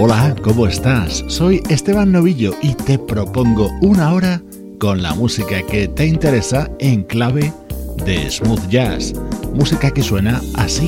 Hola, ¿cómo estás? Soy Esteban Novillo y te propongo una hora con la música que te interesa en clave de smooth jazz, música que suena así.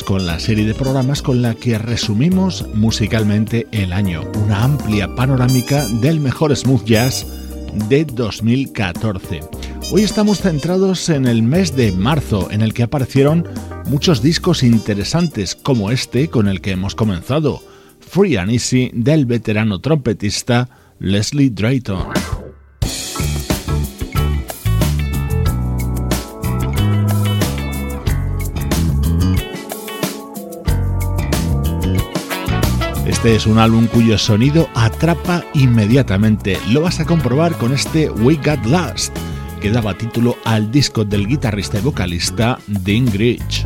Con la serie de programas con la que resumimos musicalmente el año, una amplia panorámica del mejor smooth jazz de 2014. Hoy estamos centrados en el mes de marzo, en el que aparecieron muchos discos interesantes como este con el que hemos comenzado, Free and Easy del veterano trompetista Leslie Drayton. Este es un álbum cuyo sonido atrapa inmediatamente. Lo vas a comprobar con este We Got Last, que daba título al disco del guitarrista y vocalista Dean Grich.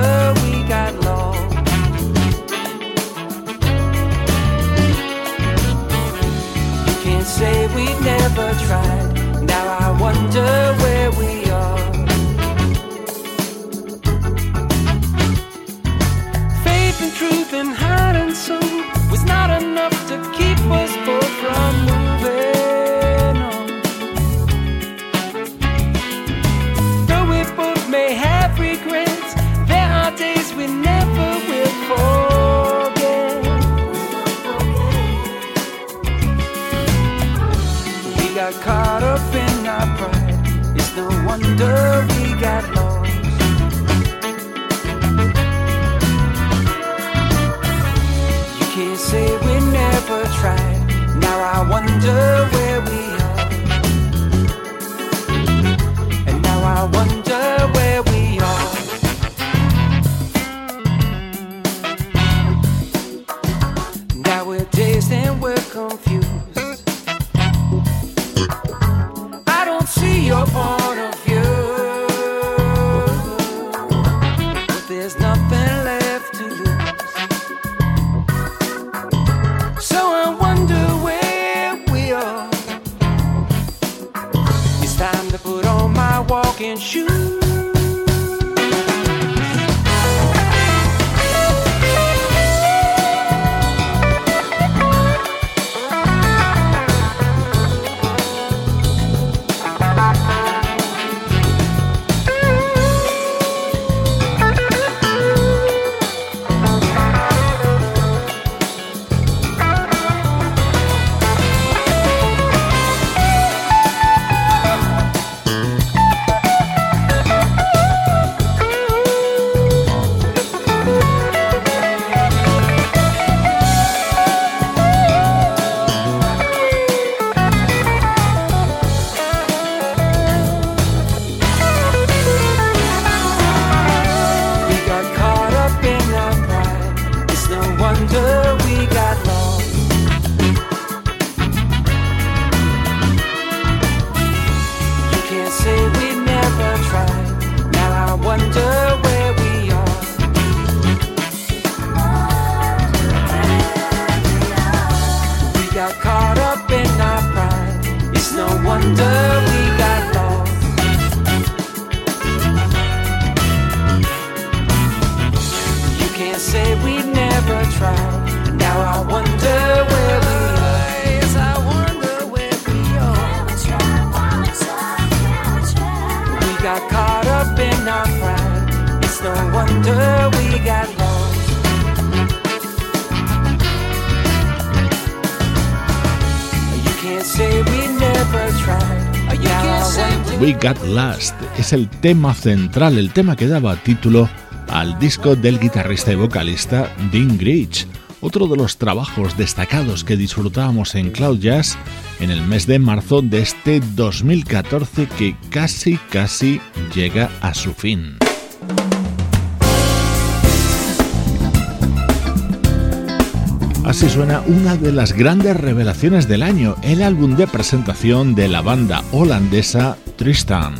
never wonder where Got Last es el tema central, el tema que daba título al disco del guitarrista y vocalista Dean Grich, otro de los trabajos destacados que disfrutábamos en Cloud Jazz en el mes de marzo de este 2014 que casi casi llega a su fin. Así suena una de las grandes revelaciones del año, el álbum de presentación de la banda holandesa Tristan.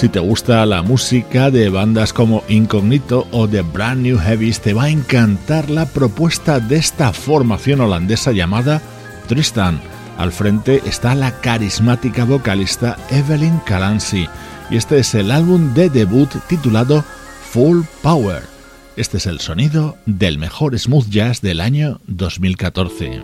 Si te gusta la música de bandas como Incognito o The Brand New Heavies, te va a encantar la propuesta de esta formación holandesa llamada Tristan. Al frente está la carismática vocalista Evelyn Calancy y este es el álbum de debut titulado Full Power. Este es el sonido del mejor smooth jazz del año 2014.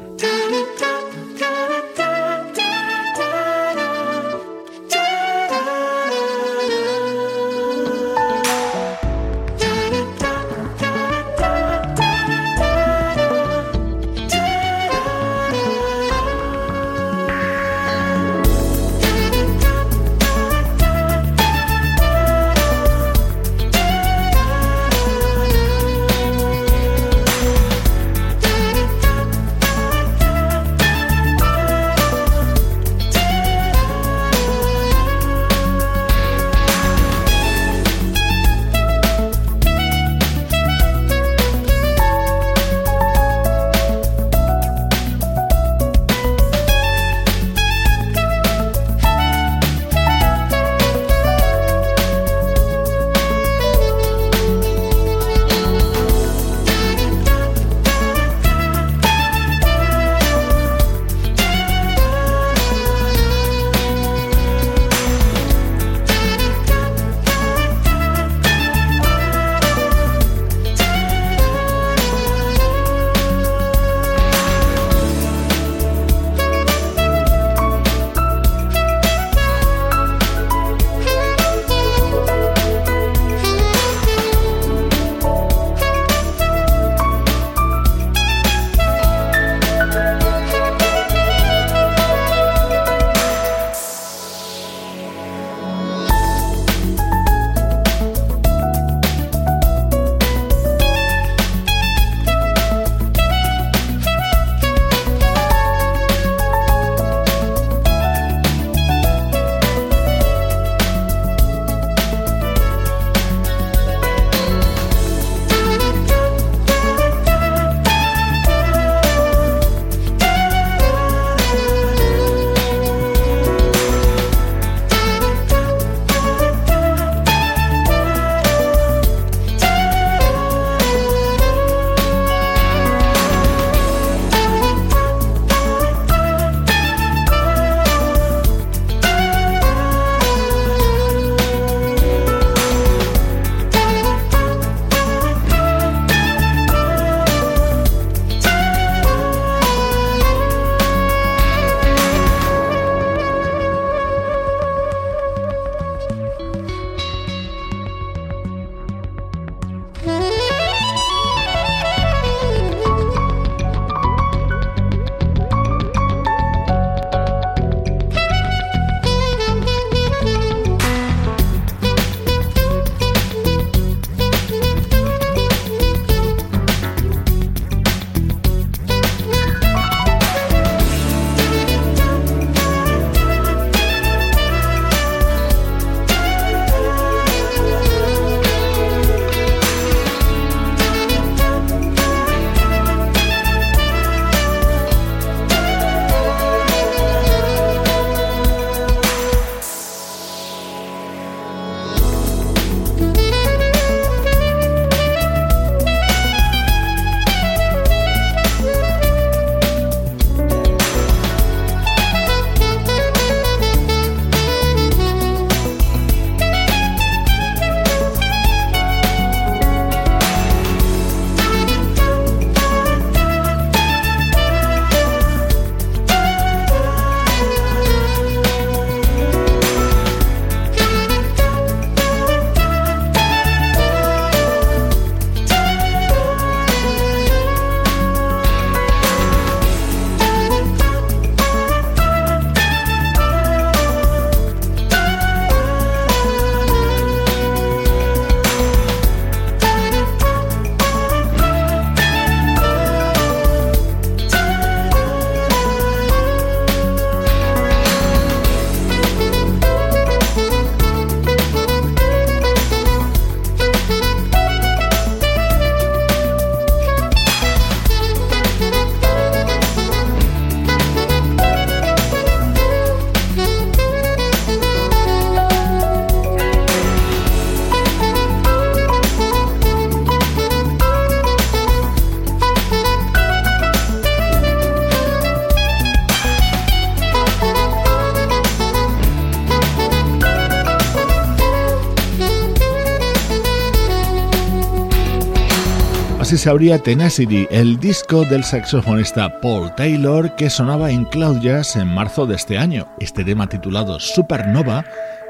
Así se abría Tenacity, el disco del saxofonista Paul Taylor que sonaba en Cloud Jazz en marzo de este año. Este tema titulado Supernova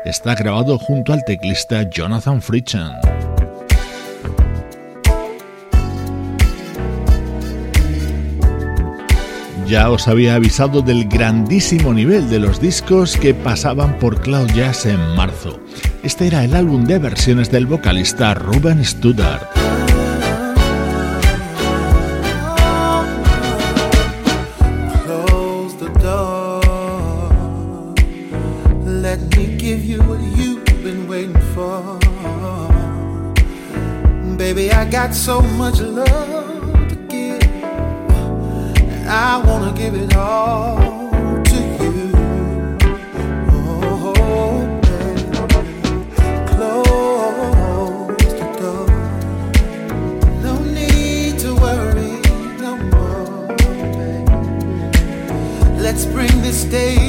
está grabado junto al teclista Jonathan Fritchen. Ya os había avisado del grandísimo nivel de los discos que pasaban por Cloud Jazz en marzo. Este era el álbum de versiones del vocalista Ruben Studdard. Got so much love to give. And I wanna give it all to you. Oh, baby, close the door. No need to worry no more, baby. Let's bring this day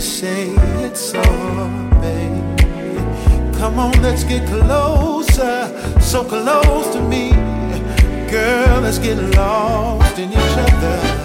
say it's all, baby. Come on, let's get closer, so close to me. Girl, let's get lost in each other.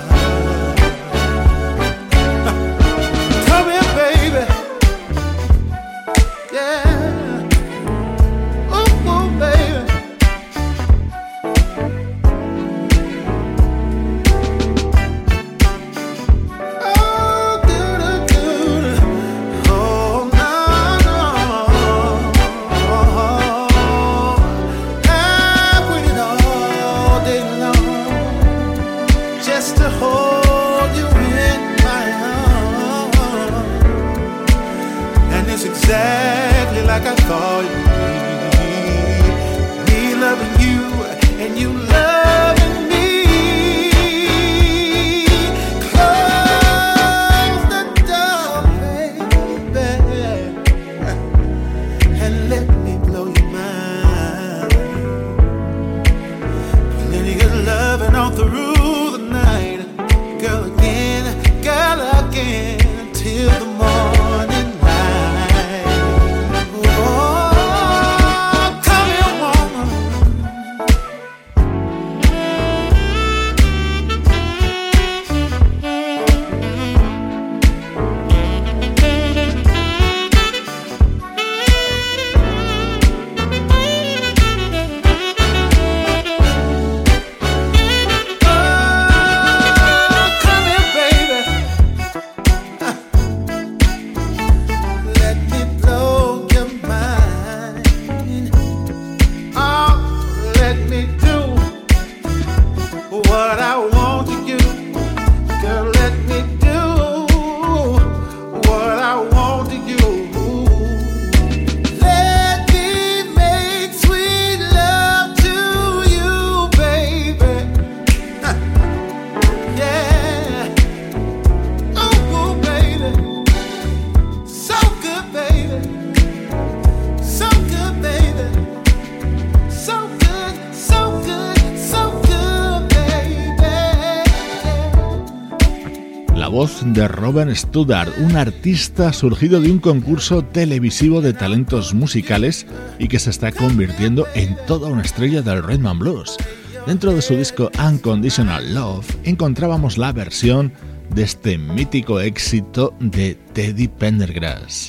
Studdard, un artista surgido de un concurso televisivo de talentos musicales y que se está convirtiendo en toda una estrella del Redman Blues. Dentro de su disco Unconditional Love encontrábamos la versión de este mítico éxito de Teddy Pendergrass.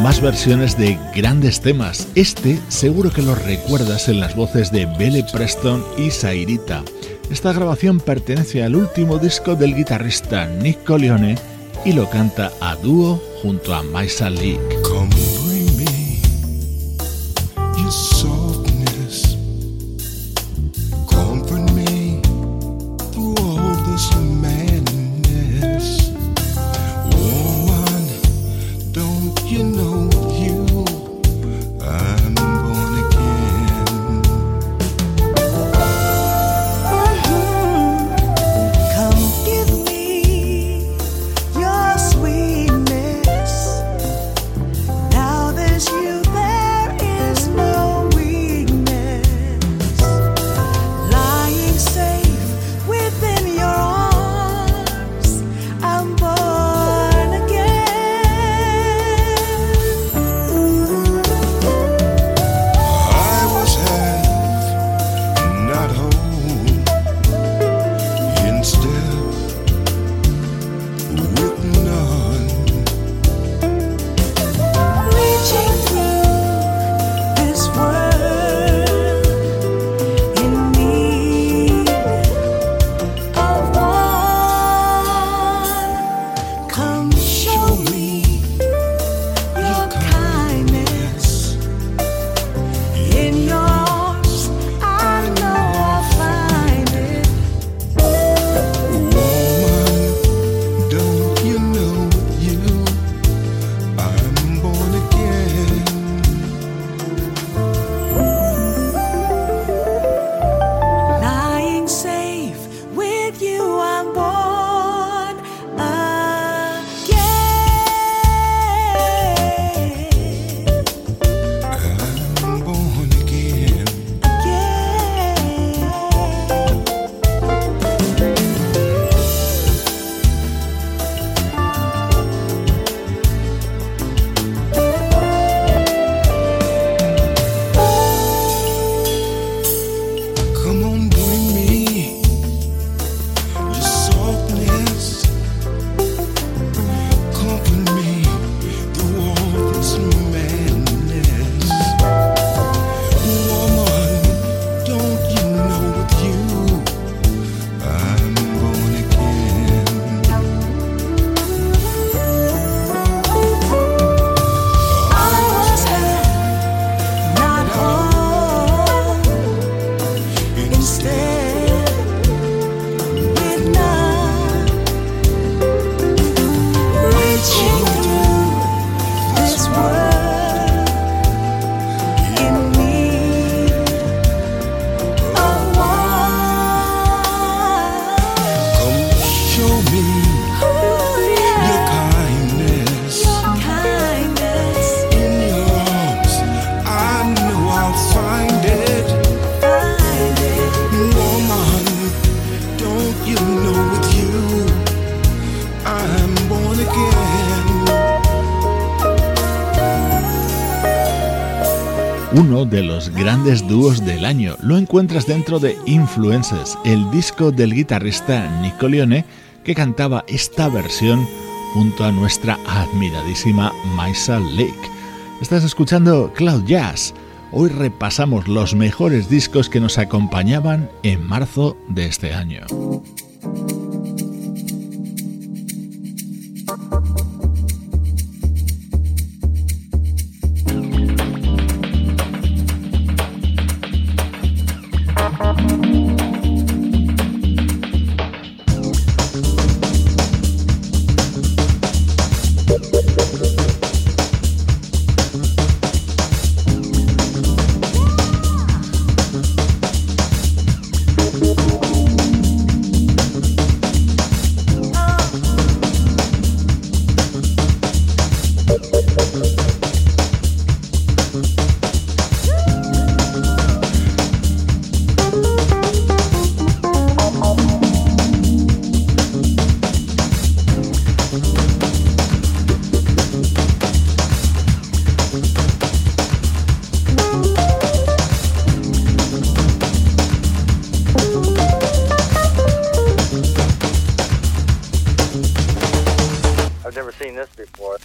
Más versiones de grandes temas. Este seguro que lo recuerdas en las voces de Belle Preston y Sairita. Esta grabación pertenece al último disco del guitarrista Nick Coleone y lo canta a dúo junto a Maisa Lee. Grandes dúos del año. Lo encuentras dentro de Influences, el disco del guitarrista Nico Leone que cantaba esta versión junto a nuestra admiradísima Maisa Lake. Estás escuchando Cloud Jazz. Hoy repasamos los mejores discos que nos acompañaban en marzo de este año. before.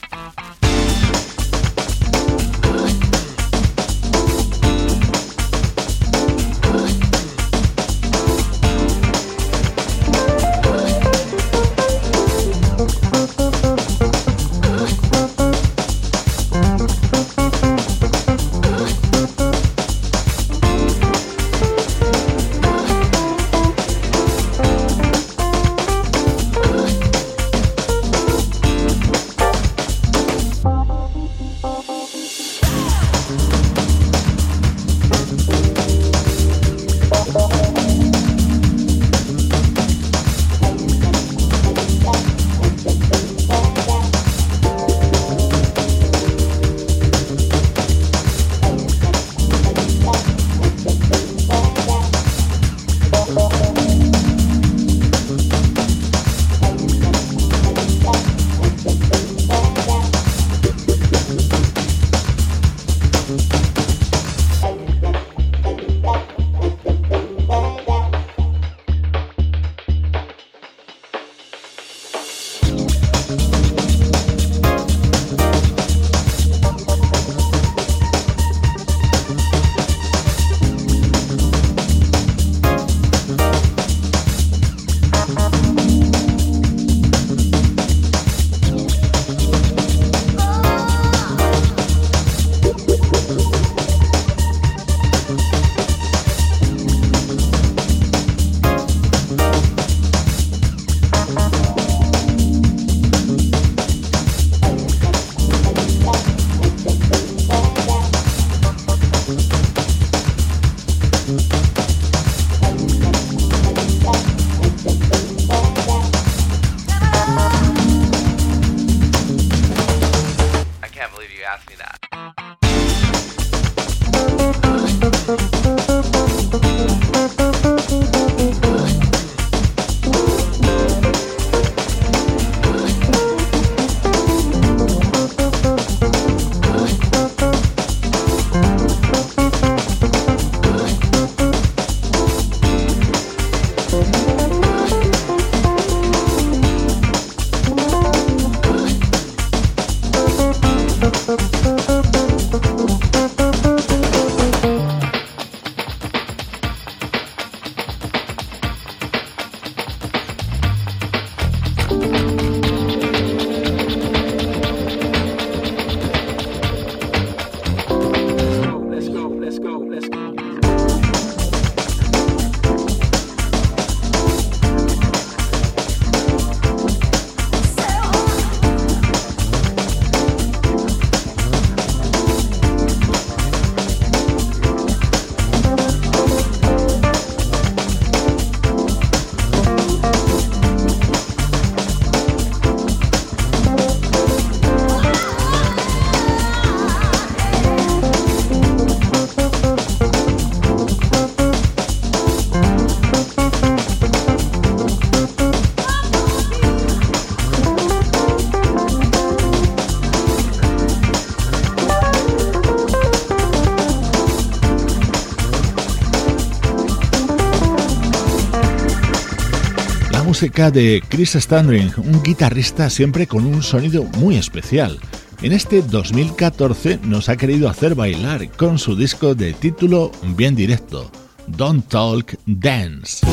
Música de Chris Standring, un guitarrista siempre con un sonido muy especial. En este 2014 nos ha querido hacer bailar con su disco de título bien directo, Don't Talk Dance.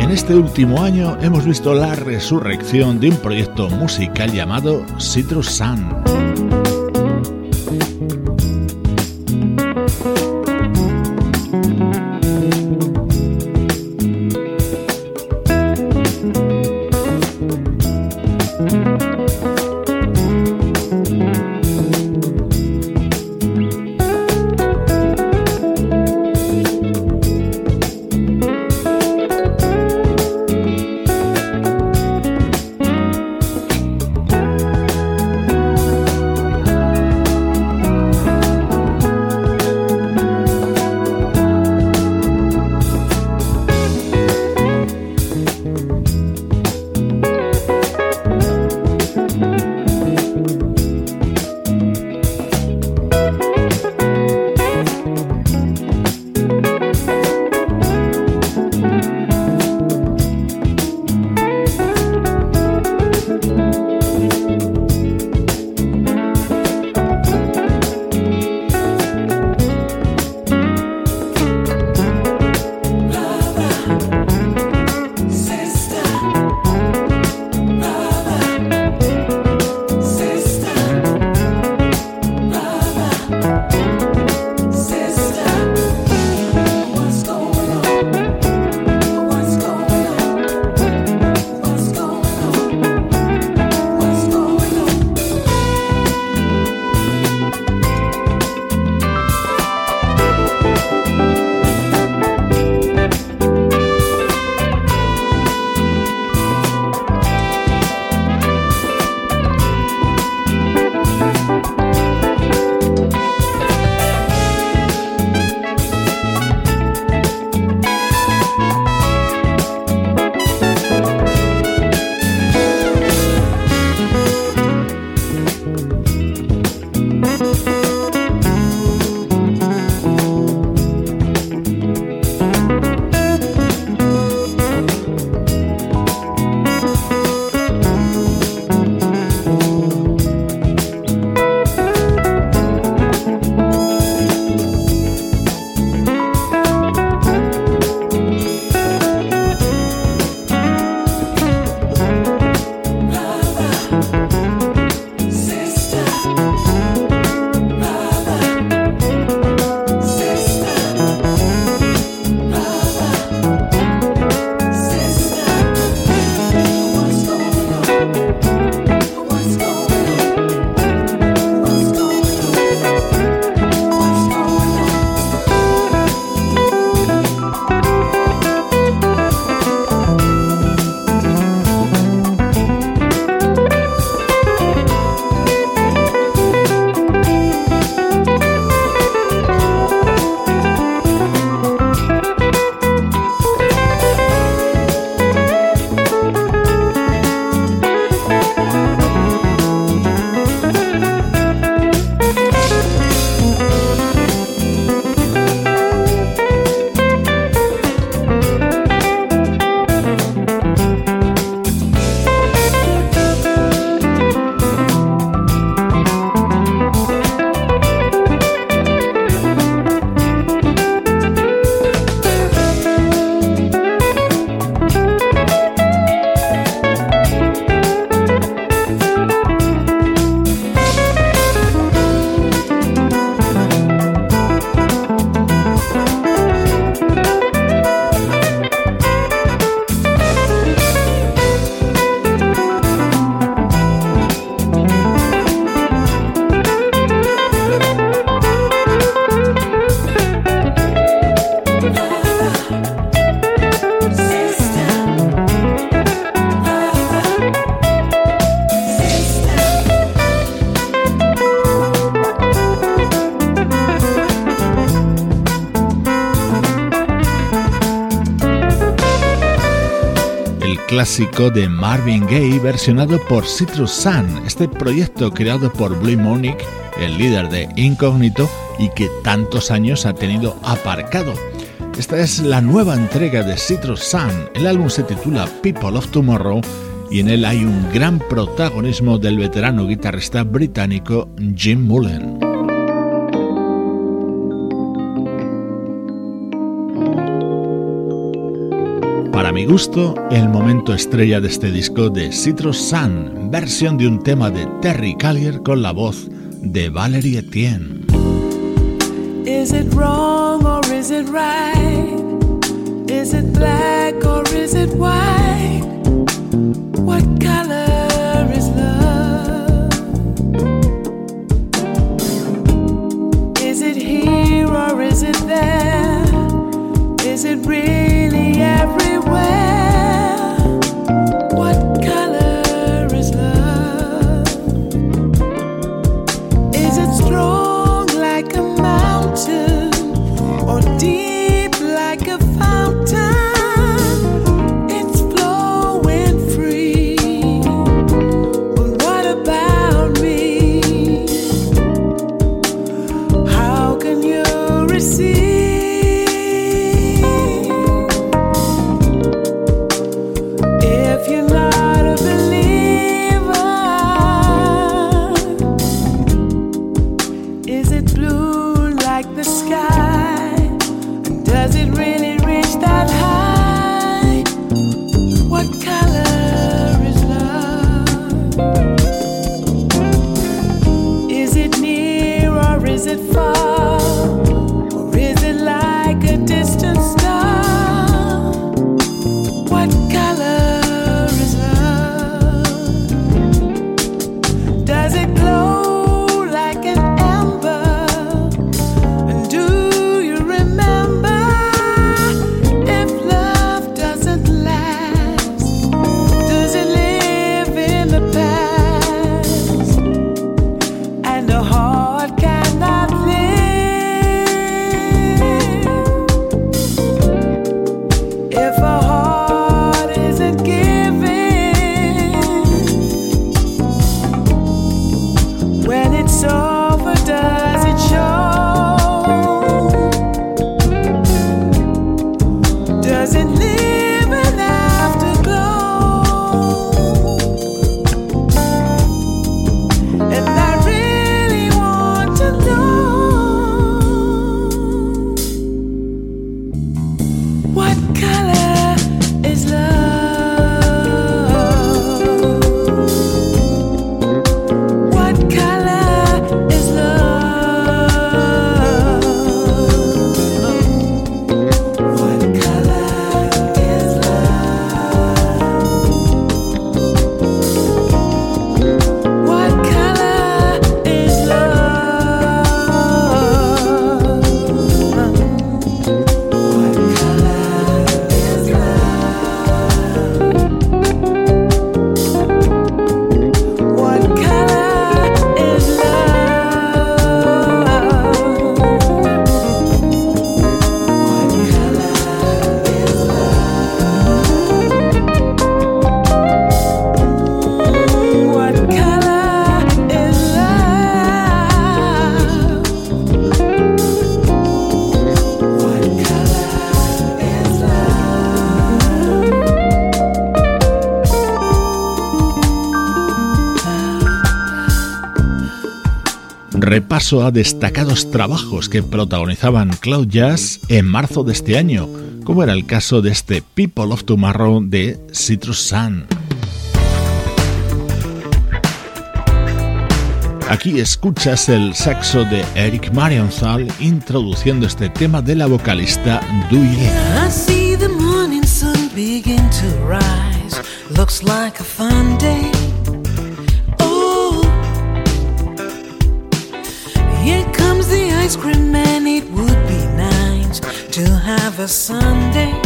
En este último año hemos visto la resurrección de un proyecto musical llamado Citrus Sun. Clásico de Marvin Gaye versionado por Citrus Sun, este proyecto creado por Blue Monique, el líder de Incognito y que tantos años ha tenido aparcado. Esta es la nueva entrega de Citrus Sun. El álbum se titula People of Tomorrow y en él hay un gran protagonismo del veterano guitarrista británico Jim Mullen. Gusto, el momento estrella de este disco de Citrus Sun, versión de un tema de Terry Callier con la voz de Valerie Etienne. Paso a destacados trabajos que protagonizaban Cloud Jazz en marzo de este año, como era el caso de este People of Tomorrow de Citrus Sun. Aquí escuchas el saxo de Eric Marienthal introduciendo este tema de la vocalista Dewey. Ice cream and it would be nice to have a Sunday.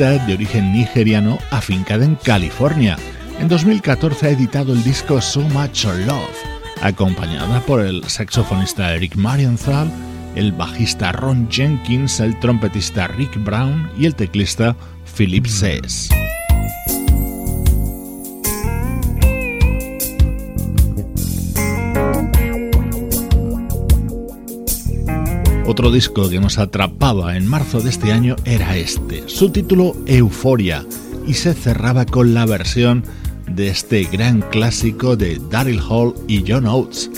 de origen nigeriano afincada en California. En 2014 ha editado el disco So Much Love, acompañada por el saxofonista Eric Marienthal, el bajista Ron Jenkins, el trompetista Rick Brown y el teclista Philip Sess. Otro disco que nos atrapaba en marzo de este año era este, su título Euforia, y se cerraba con la versión de este gran clásico de Daryl Hall y John Oates.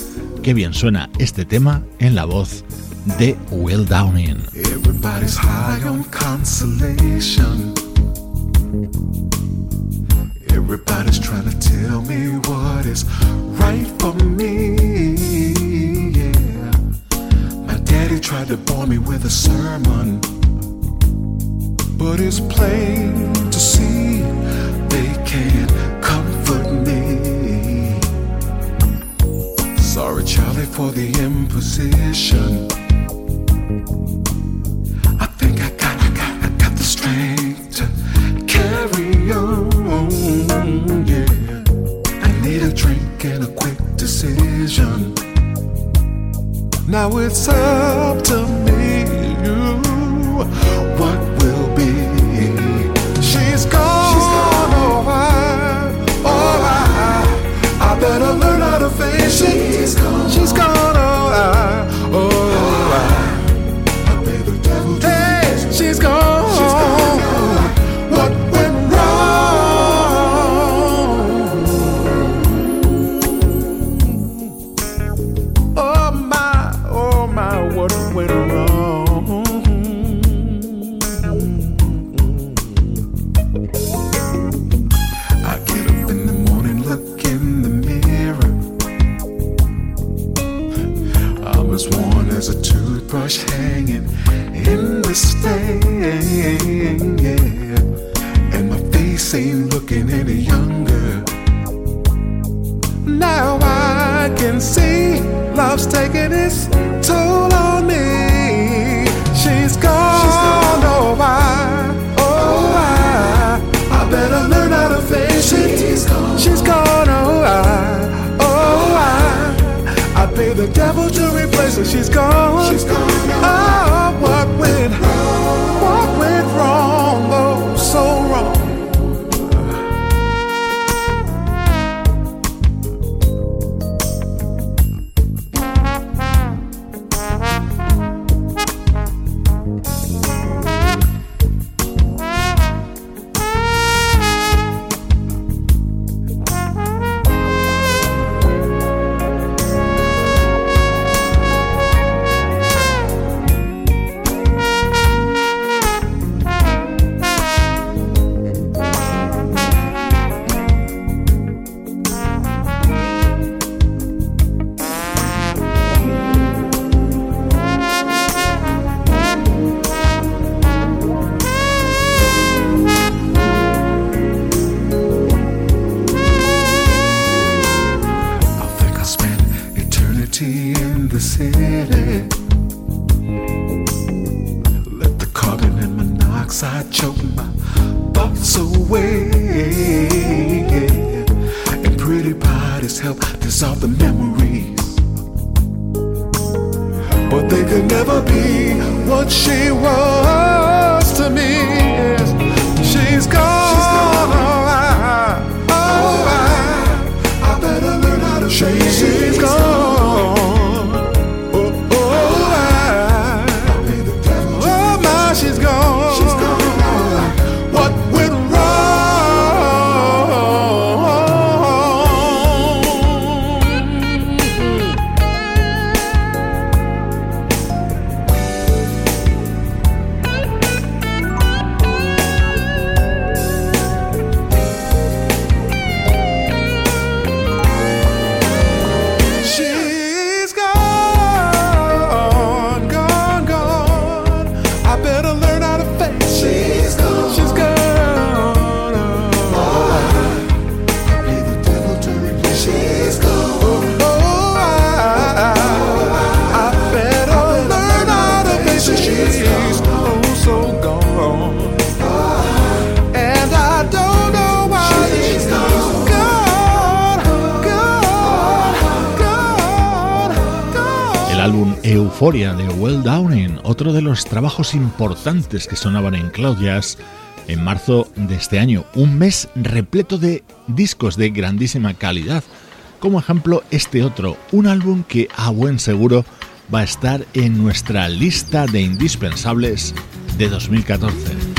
Qué bien suena este tema en la voz de Will Downing. Everybody's high on consolation. Everybody's trying to tell me what is right for me. tried to bore me with a sermon, but it's plain to see they can't comfort me. Sorry, Charlie, for the imposition. Now it's up to me. Looking any younger. Now I can see love's taking its toll on me. She's gone. She's gone. Oh, I, oh, I, I better learn how to face it. She's gone. She's gone. Oh, I, oh, I, I pay the devil to replace her. She's gone. She's gone. Oh, ah, what went? What went wrong? Oh, so wrong. De Well Downing, otro de los trabajos importantes que sonaban en Cloud Jazz en marzo de este año. Un mes repleto de discos de grandísima calidad. Como ejemplo, este otro, un álbum que a buen seguro va a estar en nuestra lista de indispensables de 2014.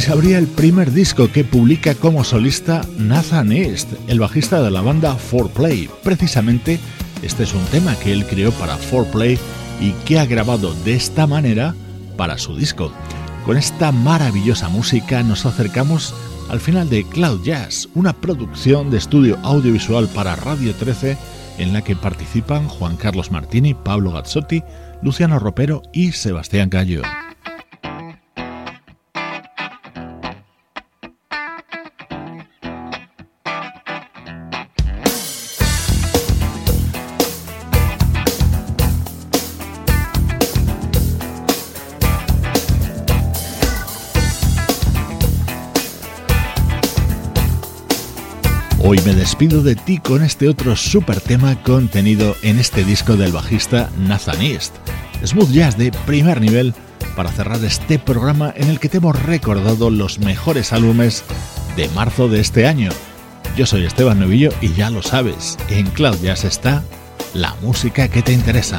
Se abría el primer disco que publica como solista Nathan East, el bajista de la banda 4Play. Precisamente este es un tema que él creó para 4Play y que ha grabado de esta manera para su disco. Con esta maravillosa música nos acercamos al final de Cloud Jazz, una producción de estudio audiovisual para Radio 13 en la que participan Juan Carlos Martini, Pablo Gazzotti, Luciano Ropero y Sebastián Gallo. Despido de ti con este otro super tema contenido en este disco del bajista Nathan East. Smooth jazz de primer nivel para cerrar este programa en el que te hemos recordado los mejores álbumes de marzo de este año. Yo soy Esteban Novillo y ya lo sabes, en Cloud Jazz está la música que te interesa.